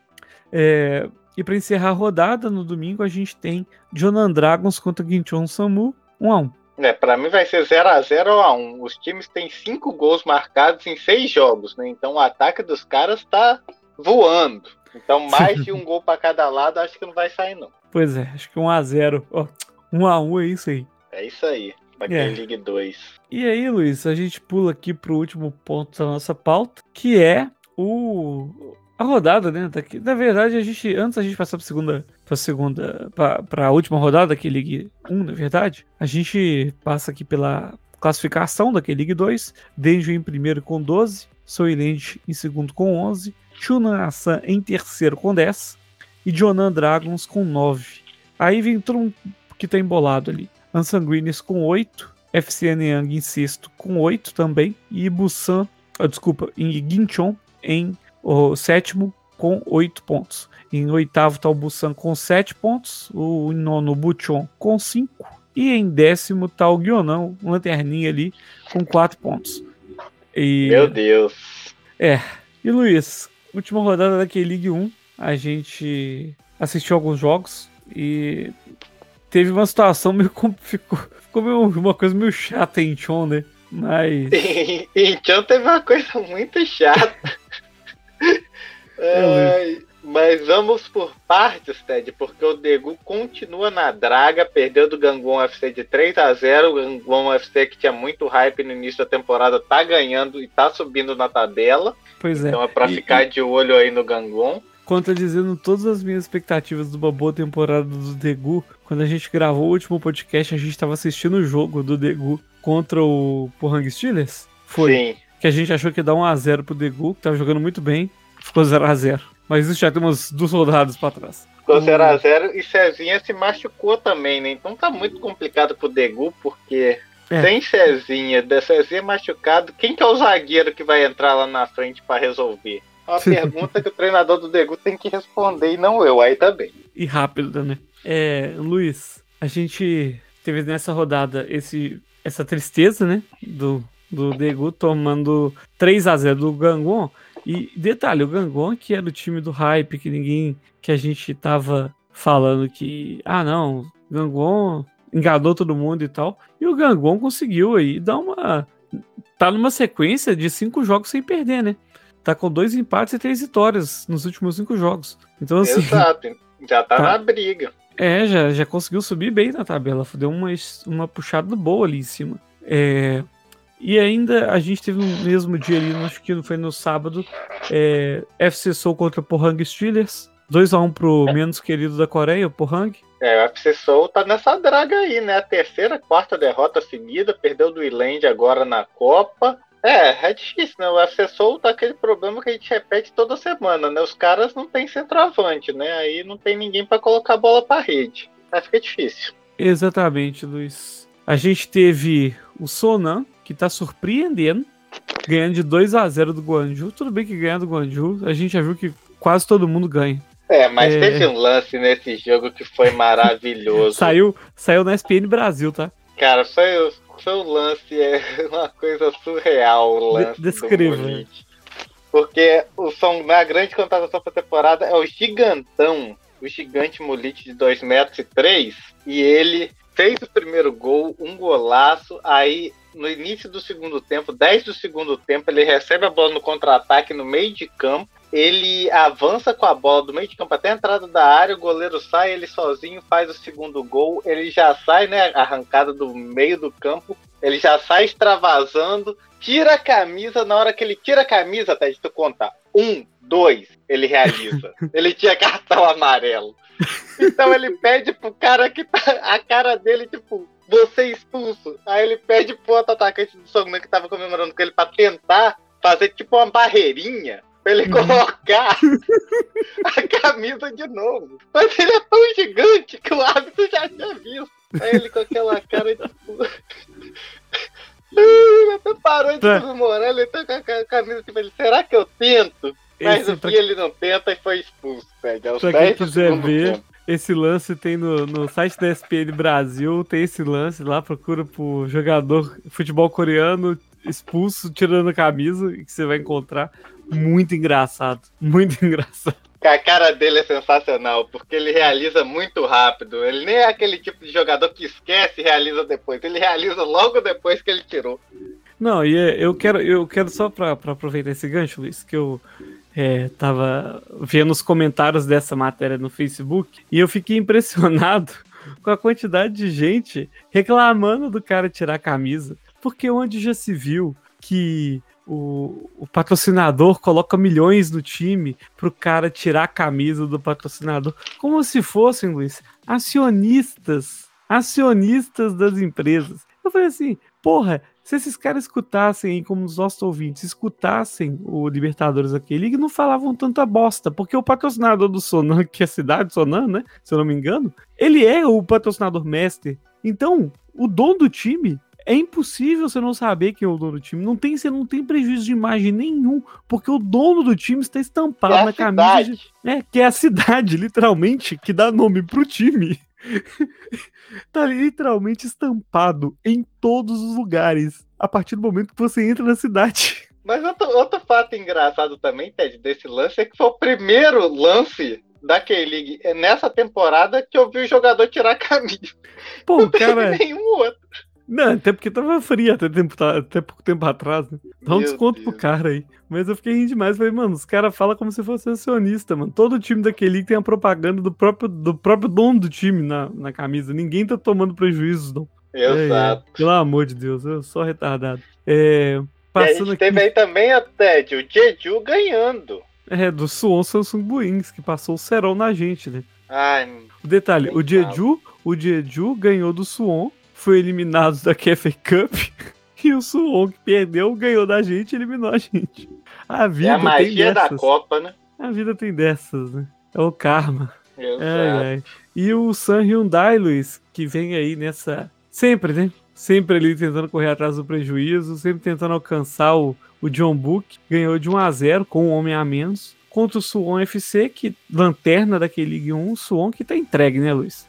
É, e para encerrar a rodada, no domingo a gente tem Jonan Dragons contra Ginchon Samu, 1 a 1 É, para mim vai ser 0 a 0 ou a 1 Os times têm cinco gols marcados em seis jogos, né? Então o ataque dos caras tá voando. Então mais de um gol para cada lado acho que não vai sair não. Pois é, acho que 1 a 0 oh, 1 a 1 é isso aí. É isso aí. É. League 2. E aí, Luiz, a gente pula aqui pro último ponto da nossa pauta, que é o a rodada, né? Daqui. Na verdade, a gente antes a gente passar para segunda, para segunda, para a última rodada da League 1, na verdade, a gente passa aqui pela classificação da League 2, Denjo em primeiro com 12, Soylent em segundo com 11, Chunan Asan em terceiro com 10 e Jonan Dragons com 9. Aí vem todo mundo que tá embolado ali. Ansanguines com 8, FCN Yang em sexto com 8 também, e Busan, oh, desculpa, em Ginchon em o sétimo com 8 pontos. Em oitavo está o Busan com 7 pontos, o nono Buchon com 5, e em décimo está o Guionão, um lanterninha ali, com 4 pontos. E... Meu Deus! É. E Luiz, última rodada da K-League 1, a gente assistiu alguns jogos e teve uma situação meio. Ficou, ficou meio, uma coisa meio chata em Chon, né? Mas. em Chon teve uma coisa muito chata. é, mas vamos por partes, Ted, porque o Degu continua na draga, perdeu do Gangwon FC de 3 a 0 O Gangwon FC, que tinha muito hype no início da temporada, tá ganhando e tá subindo na tabela. Pois é. Então é pra e, ficar de olho aí no Gangwon contradizendo todas as minhas expectativas de uma boa temporada do Degu. Quando a gente gravou o último podcast, a gente estava assistindo o jogo do Degu contra o Pohang Steelers. Foi. Sim. Que a gente achou que ia dar 1x0 pro Degu, que tava jogando muito bem. Ficou 0x0. Mas isso já tem umas duas rodadas para trás. Ficou 0x0 e Cezinha se machucou também, né? Então tá muito complicado pro Degu, porque é. Sem Cezinha, da Cezinha machucado, quem que é o zagueiro que vai entrar lá na frente para resolver? Uma pergunta que o treinador do Degu tem que responder e não eu, aí tá bem. E rápido, né? É, Luiz, a gente teve nessa rodada esse, essa tristeza, né? Do, do Degu tomando 3 a 0 do Gangwon. E detalhe, o Gangwon que era o time do hype, que ninguém. que a gente tava falando que. Ah, não, Gangwon enganou todo mundo e tal. E o Gangwon conseguiu aí dar uma. Tá numa sequência de cinco jogos sem perder, né? tá com dois empates e três vitórias nos últimos cinco jogos. Então, assim. Exato, já tá, tá, na briga. É, já, já conseguiu subir bem na tabela. Deu uma, uma puxada boa ali em cima. É, e ainda a gente teve no mesmo dia ali, acho que foi no sábado, é, FC Soul contra Pohang Steelers. 2x1 pro menos querido da Coreia, o Pohang. É, o FC Soul tá nessa draga aí, né? A terceira, quarta derrota seguida, perdeu do Iland agora na Copa. É, é difícil, né? O assessor tá aquele problema que a gente repete toda semana, né? Os caras não tem centroavante, né? Aí não tem ninguém para colocar a bola para rede. Aí fica difícil. Exatamente, Luiz. A gente teve o Sonan, que tá surpreendendo, ganhando de 2 a 0 do Guanju. Tudo bem que ganhar do Guanju, a gente já viu que quase todo mundo ganha. É, mas é... teve um lance nesse jogo que foi maravilhoso. saiu, saiu na SPN Brasil, tá? Cara, foi, seu lance é uma coisa surreal. O lance De descreva. Porque o som, na grande contratação para temporada é o gigantão, o gigante Molite de 2 metros e 3, e ele fez o primeiro gol, um golaço, aí no início do segundo tempo, 10 do segundo tempo, ele recebe a bola no contra-ataque no meio de campo, ele avança com a bola do meio de campo até a entrada da área, o goleiro sai, ele sozinho faz o segundo gol, ele já sai, né, arrancada do meio do campo, ele já sai extravasando, tira a camisa, na hora que ele tira a camisa, até de tu contar, um, dois, ele realiza. ele tinha cartão amarelo. Então ele pede pro cara que tá, a cara dele, tipo, você expulso. Aí ele pede pro outro atacante do Sogman que tava comemorando com ele pra tentar fazer tipo uma barreirinha pra ele uhum. colocar a camisa de novo. Mas ele é tão gigante que o árbitro já tinha visto. Aí ele com aquela cara tipo. ele até parou de tá. comemorar, ele tá com a camisa tipo, ele, será que eu tento? Mas Esse, no fim ele não tenta e foi expulso, velho. Pra quem quiser ver, tempo. esse lance tem no, no site da SPN Brasil, tem esse lance lá, procura por jogador futebol coreano expulso tirando a camisa, que você vai encontrar. Muito engraçado, muito engraçado. A cara dele é sensacional, porque ele realiza muito rápido. Ele nem é aquele tipo de jogador que esquece e realiza depois. Ele realiza logo depois que ele tirou. Não, e é, eu quero, eu quero só para aproveitar esse gancho, Luiz, que eu é, tava vendo os comentários dessa matéria no Facebook e eu fiquei impressionado com a quantidade de gente reclamando do cara tirar a camisa. Porque onde já se viu que o, o, patrocinador coloca milhões no time pro cara tirar a camisa do patrocinador, como se fossem, Luiz, acionistas, acionistas das empresas. Eu falei assim, porra, se esses caras escutassem como os nossos ouvintes, escutassem o Libertadores aquele, e não falavam tanta bosta, porque o patrocinador do Sonan, que é a cidade Sonan, né? Se eu não me engano, ele é o patrocinador mestre. Então, o dono do time é impossível você não saber quem é o dono do time. Não tem, você não tem prejuízo de imagem nenhum, porque o dono do time está estampado é na camisa. De, é, que é a cidade, literalmente, que dá nome pro time. tá literalmente estampado em todos os lugares a partir do momento que você entra na cidade. Mas outro, outro fato engraçado também, Ted, desse lance é que foi o primeiro lance da K-League nessa temporada que eu vi o jogador tirar a camisa. Pô, Não cara. nenhum outro. Não, até porque tava frio até, tempo, até pouco tempo atrás, né? Dá um Meu desconto Deus. pro cara aí. Mas eu fiquei rindo demais. Falei, mano, os caras falam como se fosse acionista, mano. Todo time daquele tem a propaganda do próprio, do próprio dono do time na, na camisa. Ninguém tá tomando prejuízos, não. Exato. É, é. Pelo amor de Deus, eu sou retardado. É, passando e a gente aqui... teve aí também até o Jeju ganhando. É, do Suon Samsung Buins, que passou o Serol na gente, né? Ai, o detalhe, o Jeju, o Jeju ganhou do Suon foi eliminado da KFA Cup e o Suwon que perdeu ganhou da gente e eliminou a gente. A vida é a magia da Copa, né? A vida tem dessas, né? É o karma. É, é. E o San Hyundai, Luiz, que vem aí nessa. Sempre, né? Sempre ali tentando correr atrás do prejuízo, sempre tentando alcançar o, o John Book. Ganhou de 1 a 0 com um homem a menos. Contra o Suwon FC, que lanterna daquele League 1, o Suwon que tá entregue, né, Luiz?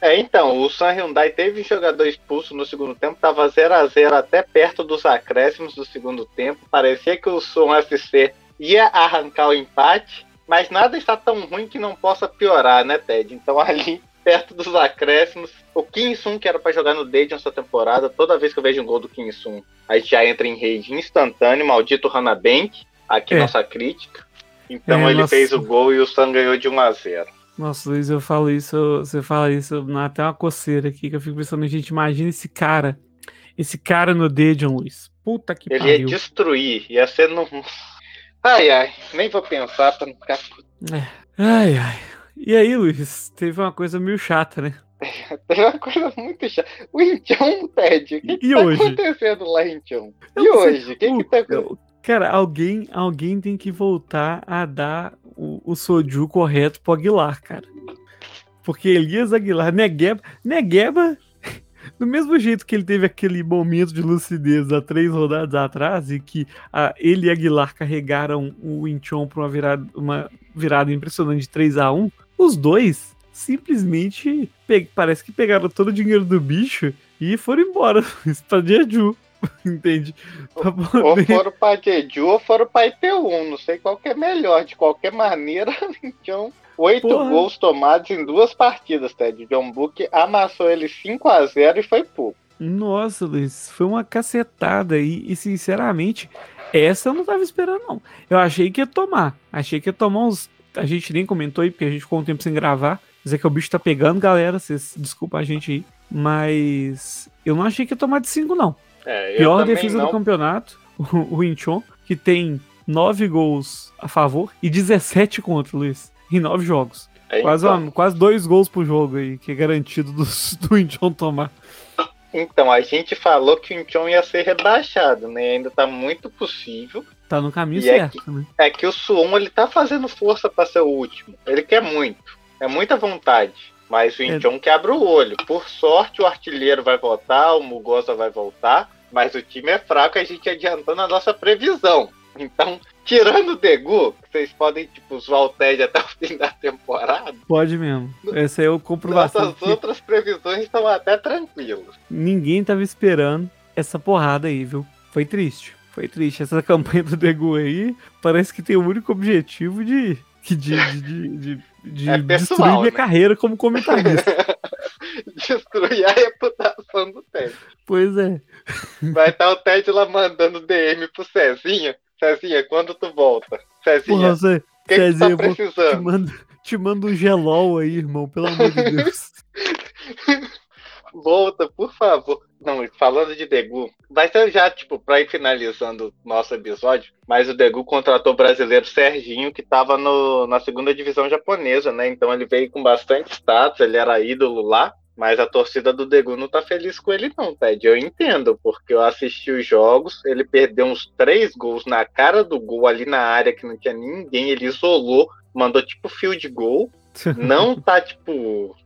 É, então, o San Hyundai teve jogador expulso no segundo tempo, tava 0 a 0 até perto dos acréscimos do segundo tempo. Parecia que o Sun FC ia arrancar o empate, mas nada está tão ruim que não possa piorar, né, Ted? Então ali, perto dos acréscimos, o Kim Sun, que era para jogar no Dead nessa temporada, toda vez que eu vejo um gol do Kim Sun, a gente já entra em rede instantâneo, maldito Hanabank, aqui é. nossa crítica. Então é, ele nossa... fez o gol e o Sun ganhou de 1 a 0 nossa, Luiz, eu falo isso, você fala isso, dá até uma coceira aqui, que eu fico pensando, gente, imagina esse cara, esse cara no Dedion, Luiz. Puta que Ele pariu. ia destruir, ia ser no... Ai, ai, nem vou pensar pra não ficar... É. Ai, ai. E aí, Luiz, teve uma coisa meio chata, né? Teve uma coisa muito chata. O Incheon, Ted, o que, que tá hoje? acontecendo lá, Incheon? E hoje? O que, que tá acontecendo? Cara, alguém, alguém tem que voltar a dar o, o Soju correto pro Aguilar, cara. Porque Elias Aguilar, Negueba, Negueba, do mesmo jeito que ele teve aquele momento de lucidez há três rodadas atrás e que a, ele e Aguilar carregaram o Incheon pra uma virada, uma virada impressionante de 3 a 1 os dois simplesmente parece que pegaram todo o dinheiro do bicho e foram embora pra Jeju. Entende? Poder... Ou foram pra Jeju ou foram pra IP1. Não sei qual que é melhor. De qualquer maneira, então. Oito gols tomados em duas partidas, Ted. John Book amassou ele 5 a 0 e foi pouco. Nossa, Luiz, foi uma cacetada aí. E, sinceramente, essa eu não tava esperando, não. Eu achei que ia tomar. Achei que ia tomar uns. A gente nem comentou aí, porque a gente ficou um tempo sem gravar. Dizer que o bicho tá pegando, galera. Vocês desculpa a gente aí. Mas eu não achei que ia tomar de 5, não. É, Pior defesa não... do campeonato, o, Inchon, que tem 9 gols a favor e 17 contra, Luiz, em 9 jogos. É, quase, então... uma, quase dois gols por jogo aí, que é garantido do, do Inchon tomar. Então, a gente falou que o Inchon ia ser rebaixado, né? Ainda tá muito possível. Tá no caminho e certo, é que, né? É que o Suon, ele tá fazendo força para ser o último. Ele quer muito. É muita vontade. Mas o Incheon é. que abre o olho. Por sorte, o artilheiro vai voltar, o Mugosa vai voltar. Mas o time é fraco, a gente adiantando a nossa previsão. Então, tirando o Degu, vocês podem, tipo, zoar o Ted até o fim da temporada. Pode mesmo. Esse é o comprovação. Nossas que... outras previsões estão até tranquilas. Ninguém tava esperando essa porrada aí, viu? Foi triste. Foi triste. Essa campanha do Degu aí parece que tem o único objetivo de. de, de, de, de, de é pessoal, destruir minha né? carreira como comentarista. destruir a reputação do Ted. Pois é. Vai estar o Ted lá mandando DM pro Cezinha. Cezinha, quando tu volta? Cezinha, que Cezinha, que tá precisando? Te mando, te mando um gelol aí, irmão, pelo amor de Deus. volta, por favor. Não, falando de Degu, vai ser já, tipo, pra ir finalizando nosso episódio, mas o Degu contratou o brasileiro Serginho, que tava no, na segunda divisão japonesa, né? Então ele veio com bastante status, ele era ídolo lá. Mas a torcida do Degu não tá feliz com ele, não, Ted. Eu entendo, porque eu assisti os jogos, ele perdeu uns três gols na cara do gol ali na área que não tinha ninguém, ele isolou, mandou tipo field goal. Não tá, tipo,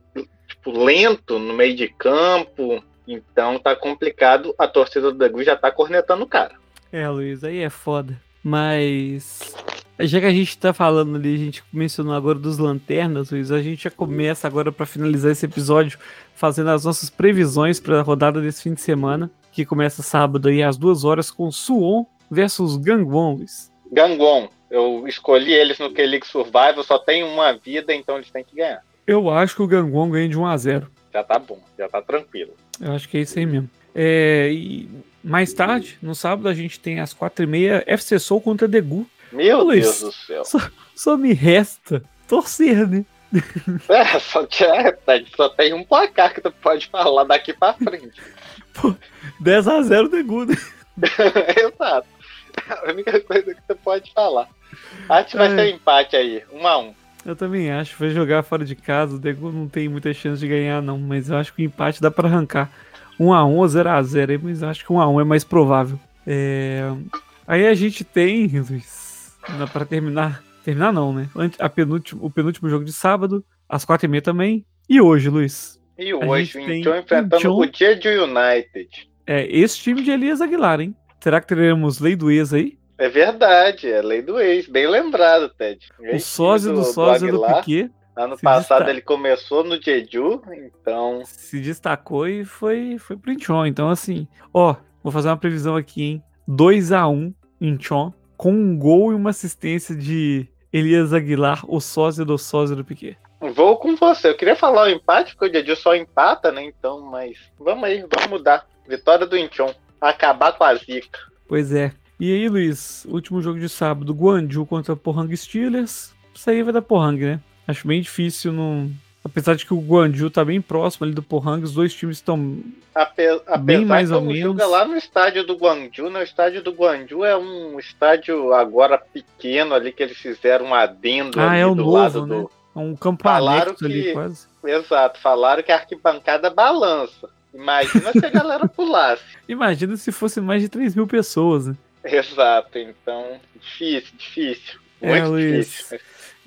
tipo, lento no meio de campo. Então tá complicado. A torcida do Degu já tá cornetando o cara. É, Luiz, aí é foda. Mas já que a gente tá falando ali, a gente mencionou agora dos lanternas, Luiz, a gente já começa agora para finalizar esse episódio fazendo as nossas previsões para a rodada desse fim de semana, que começa sábado aí às duas horas com Suon versus Gangwon, Luiz. Gangwon, eu escolhi eles no K-League Survival, só tem uma vida, então eles têm que ganhar. Eu acho que o Gangwon ganha de 1 a 0 Já tá bom, já tá tranquilo. Eu acho que é isso aí mesmo. É, e mais tarde, no sábado, a gente tem às quatro e meia FC Soul contra Degu. Meu Luiz, Deus do céu. Só, só, me resta torcer, né? É, só, é, só tem um placar que tu pode falar daqui pra frente. Pô, 10x0 Degu, né? Exato. A única coisa que tu pode falar. Acho que vai é. ser um empate aí, 1 a 1 eu também acho. Vai jogar fora de casa. O Degu não tem muita chance de ganhar, não. Mas eu acho que o empate dá para arrancar. 1x1 ou 0x0. Mas acho que 1x1 é mais provável. É... Aí a gente tem, Luiz, para terminar. Terminar não, né? A penúltimo, o penúltimo jogo de sábado, às 4h30 também. E hoje, Luiz? E hoje, o Incheon enfrentando o Jeju United. É, esse time de Elias Aguilar, hein? Será que teremos lei do ex aí? É verdade, é lei do ex, bem lembrado, Ted. O sósia do, do sósia do, do Piquet. Ano passado ele começou no Jeju, então. Se destacou e foi, foi pro Incheon. Então, assim, ó, vou fazer uma previsão aqui, hein? 2x1 Incheon, com um gol e uma assistência de Elias Aguilar, o sósia do sósia do Piquet. Vou com você. Eu queria falar o empate, porque o Jeju só empata, né? Então, mas vamos aí, vamos mudar. Vitória do Incheon. Acabar com a zica. Pois é. E aí, Luiz, último jogo de sábado, Guanju contra Pohang Steelers. Isso aí vai dar Pohang, né? Acho bem difícil não. Apesar de que o Guanju tá bem próximo ali do Pohang, os dois times estão Ape bem mais ou menos. lá no estádio do Guanju, né? O estádio do Guanju é um estádio agora pequeno ali que eles fizeram um adendo ah, ali é do novo, lado né? do. Um campo falaram que... ali quase. Exato, falaram que a arquibancada balança. Imagina se a galera pulasse. Imagina se fosse mais de 3 mil pessoas, né? Exato, então, difícil, difícil. É, muito é, difícil.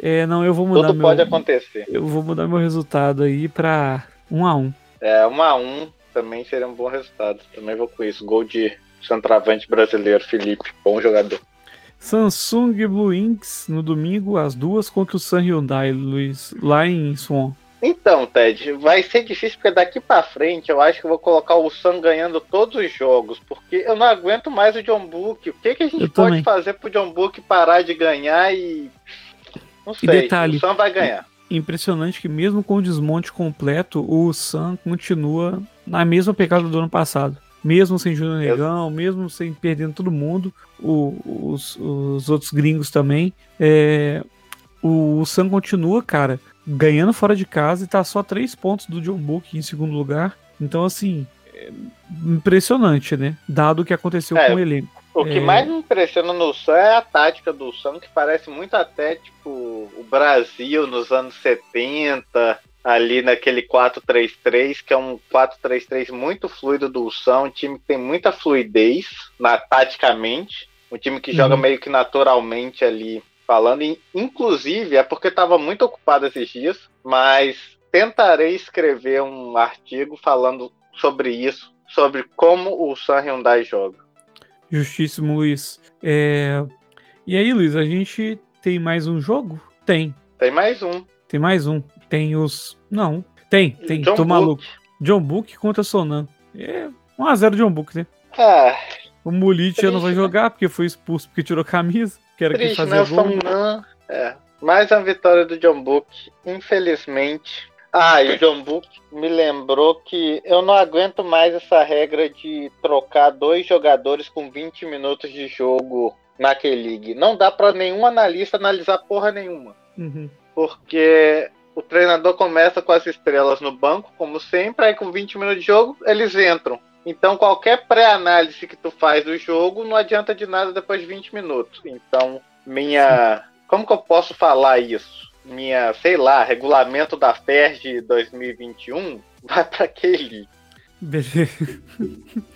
É, não, eu vou mudar Tudo meu, pode acontecer. Eu vou mudar meu resultado aí pra 1 a 1 É, 1 a 1 também seria um bom resultado. Também vou com isso. Gol de centroavante brasileiro, Felipe. Bom jogador. Samsung Blue Inks no domingo às duas contra o San Hyundai, Luiz, lá em Swan. Então, Ted, vai ser difícil porque daqui para frente eu acho que eu vou colocar o Sam ganhando todos os jogos, porque eu não aguento mais o John Book. O que, que a gente eu pode também. fazer pro John Book parar de ganhar e. Não sei, e detalhe, o Sam vai ganhar. Impressionante que mesmo com o desmonte completo, o Sam continua na mesma pegada do ano passado. Mesmo sem Júnior Negão, mesmo sem perdendo todo mundo, o, os, os outros gringos também. É, o, o Sam continua, cara, ganhando fora de casa e tá só três pontos do John Book em segundo lugar. Então, assim, é impressionante, né? Dado o que aconteceu é, com o elenco. O que é... mais me impressiona no Sam é a tática do Sam, que parece muito até tipo o Brasil nos anos 70, ali naquele 4-3-3, que é um 4-3-3 muito fluido do Sam, um time que tem muita fluidez na taticamente. Um time que joga uhum. meio que naturalmente ali falando. E, inclusive, é porque estava muito ocupado esses dias, mas tentarei escrever um artigo falando sobre isso, sobre como o San Hyundai joga. Justíssimo, Luiz. É... E aí, Luiz, a gente tem mais um jogo? Tem. Tem mais um. Tem mais um. Tem os. Não. Tem, tem. John Tô Book. maluco. John Book contra Sonan. É 1x0 John Book, né? Ah, o já não vai né? jogar porque foi expulso porque tirou camisa. Que era Triste, quem fazia né? gol. Sonan, é. Mais uma vitória do John Book. Infelizmente. Ah, e o John Book me lembrou que eu não aguento mais essa regra de trocar dois jogadores com 20 minutos de jogo na K-League. Não dá para nenhum analista analisar porra nenhuma. Uhum. Porque o treinador começa com as estrelas no banco, como sempre, aí com 20 minutos de jogo, eles entram. Então qualquer pré-análise que tu faz do jogo não adianta de nada depois de 20 minutos. Então, minha. Como que eu posso falar isso? Minha, sei lá, regulamento da FERJ 2021 vai para aquele. Beleza.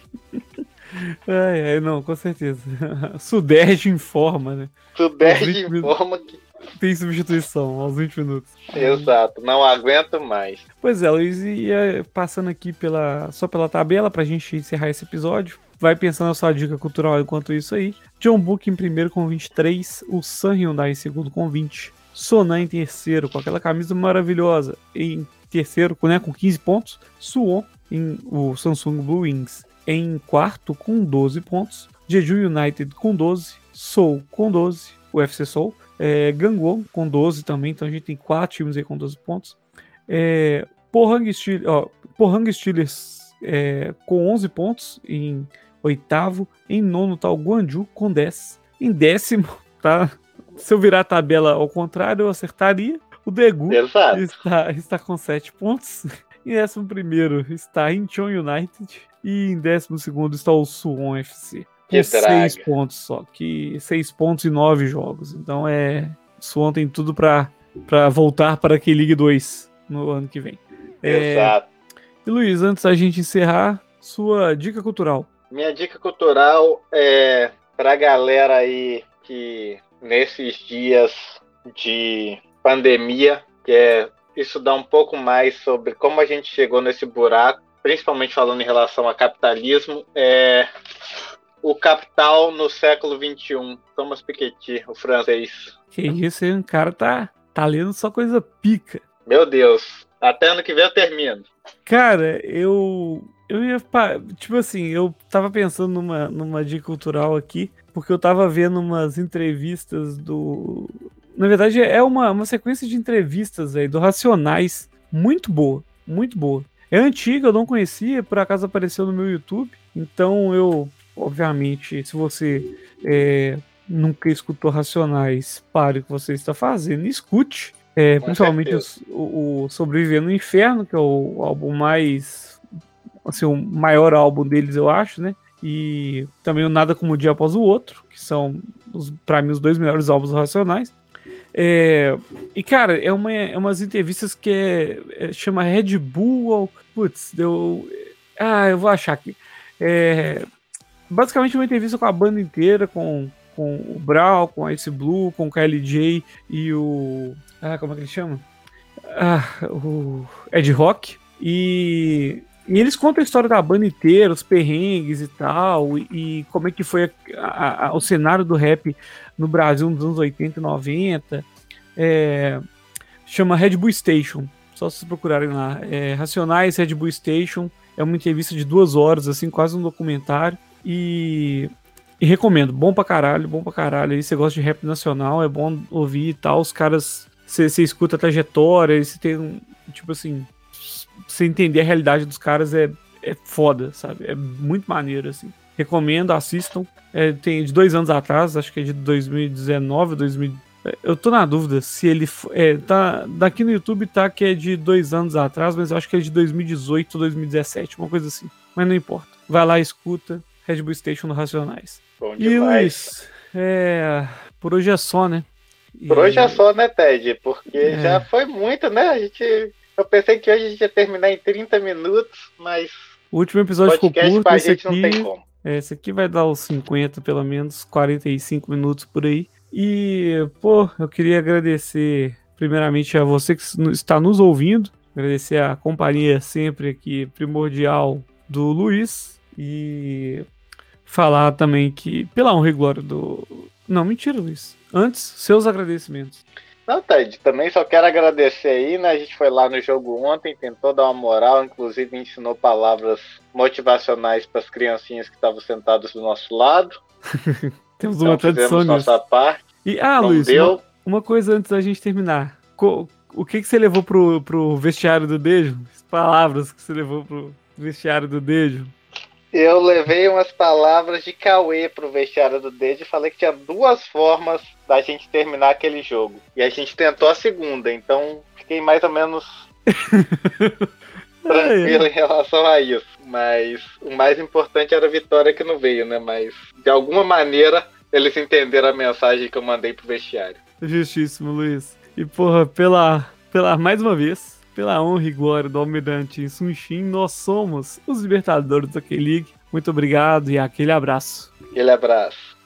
É, é, não, com certeza. Sudeste informa, né? Sudeste informa que tem substituição aos 20 minutos. Exato, não aguento mais. Pois é, Luiz, ia passando aqui pela, só pela tabela pra gente encerrar esse episódio. Vai pensando na sua dica cultural enquanto isso aí. John Book em primeiro com 23, o San Hyundai em segundo com 20, Sonan em terceiro com aquela camisa maravilhosa em terceiro né, com 15 pontos, Suon em o Samsung Blue Wings em quarto com 12 pontos, Jeju United com 12, Seoul com 12, UFC Seoul, é, Gangwon com 12 também, então a gente tem quatro times aí com 12 pontos. É, Pohang, Steelers, ó, Pohang Steelers é, com 11 pontos em oitavo. Em nono tá o Guanju com 10. Em décimo, tá? Se eu virar a tabela ao contrário, eu acertaria. O Degu está, está com 7 pontos. Em décimo primeiro está Incheon United. E em décimo segundo está o Suwon FC com seis pontos só. Que seis pontos e nove jogos. Então é. Swan tem tudo para voltar para a K-League 2 no ano que vem. É, Exato. E Luiz, antes da gente encerrar, sua dica cultural. Minha dica cultural é para galera aí que nesses dias de pandemia quer estudar um pouco mais sobre como a gente chegou nesse buraco, principalmente falando em relação a capitalismo, é o Capital no século XXI. Thomas Piketty, o francês. Que isso, hein? O cara tá, tá lendo só coisa pica. Meu Deus. Até ano que vem eu termino. Cara, eu. Eu ia. Tipo assim, eu tava pensando numa, numa dica cultural aqui, porque eu tava vendo umas entrevistas do. Na verdade, é uma, uma sequência de entrevistas aí do Racionais. Muito boa. Muito boa. É antiga, eu não conhecia, por acaso apareceu no meu YouTube. Então eu Obviamente, se você é, nunca escutou Racionais, pare o que você está fazendo e escute. É, principalmente o, o, Sobreviver no Inferno, que é o álbum mais. Assim, o maior álbum deles, eu acho, né? E também o Nada Como um Dia Após o Outro, que são, para mim, os dois melhores álbuns racionais. É, e, cara, é, uma, é umas entrevistas que é, é, chama Red Bull. Ou, putz, deu. Ah, eu vou achar aqui. É, basicamente uma entrevista com a banda inteira, com, com o Brawl, com a Ice Blue, com o KLJ e o. Ah, como é que ele chama? Ah, o Ed Rock. E, e, eles contam a história da banda inteira, os perrengues e tal, e, e como é que foi a, a, o cenário do rap no Brasil nos anos 80 e 90. É, chama Red Bull Station. Só vocês procurarem lá. É, Racionais Red Bull Station. É uma entrevista de duas horas, assim, quase um documentário. E, e recomendo, bom pra caralho, bom pra caralho. Aí você gosta de rap nacional, é bom ouvir e tal. Os caras, você, escuta a trajetória, você tem um, tipo assim, você entender a realidade dos caras é, é foda, sabe? É muito maneiro, assim. Recomendo, assistam. É, tem de dois anos atrás, acho que é de 2019, 2000. Eu tô na dúvida se ele. É, tá, daqui no YouTube tá que é de dois anos atrás, mas eu acho que é de 2018 ou 2017, uma coisa assim. Mas não importa. Vai lá, escuta. Red Bull Station no Racionais. Bom e Luiz, é, por hoje é só, né? E... Por hoje é só, né, Ted? Porque é. já foi muito, né? A gente, eu pensei que hoje a gente ia terminar em 30 minutos, mas o último episódio ficou curto, esse aqui, É, esse aqui vai dar os 50, pelo menos, 45 minutos por aí. E, pô, eu queria agradecer primeiramente a você que está nos ouvindo, agradecer a companhia sempre aqui primordial do Luiz e falar também que, pela honra e glória do. Não, mentira, Luiz. Antes, seus agradecimentos. Não, Ted, também só quero agradecer aí, né? A gente foi lá no jogo ontem, tentou dar uma moral, inclusive ensinou palavras motivacionais para as criancinhas que estavam sentadas do nosso lado. Temos então, uma tradição nisso. nossa parte. E, ah, Luiz, uma, uma, coisa antes da gente terminar. Co o que, que você levou pro, pro vestiário do Dejo? As palavras que você levou pro vestiário do Dejo? Eu levei umas palavras de Cauê pro vestiário do Dejo e falei que tinha duas formas da gente terminar aquele jogo. E a gente tentou a segunda, então fiquei mais ou menos tranquilo em relação a isso. Mas o mais importante era a vitória que não veio, né? Mas de alguma maneira eles entenderam a mensagem que eu mandei pro vestiário. Justíssimo, Luiz. E porra, pela, pela mais uma vez, pela honra e glória do Almirante Sunshin, nós somos os Libertadores da K-League. Muito obrigado e aquele abraço. Aquele abraço.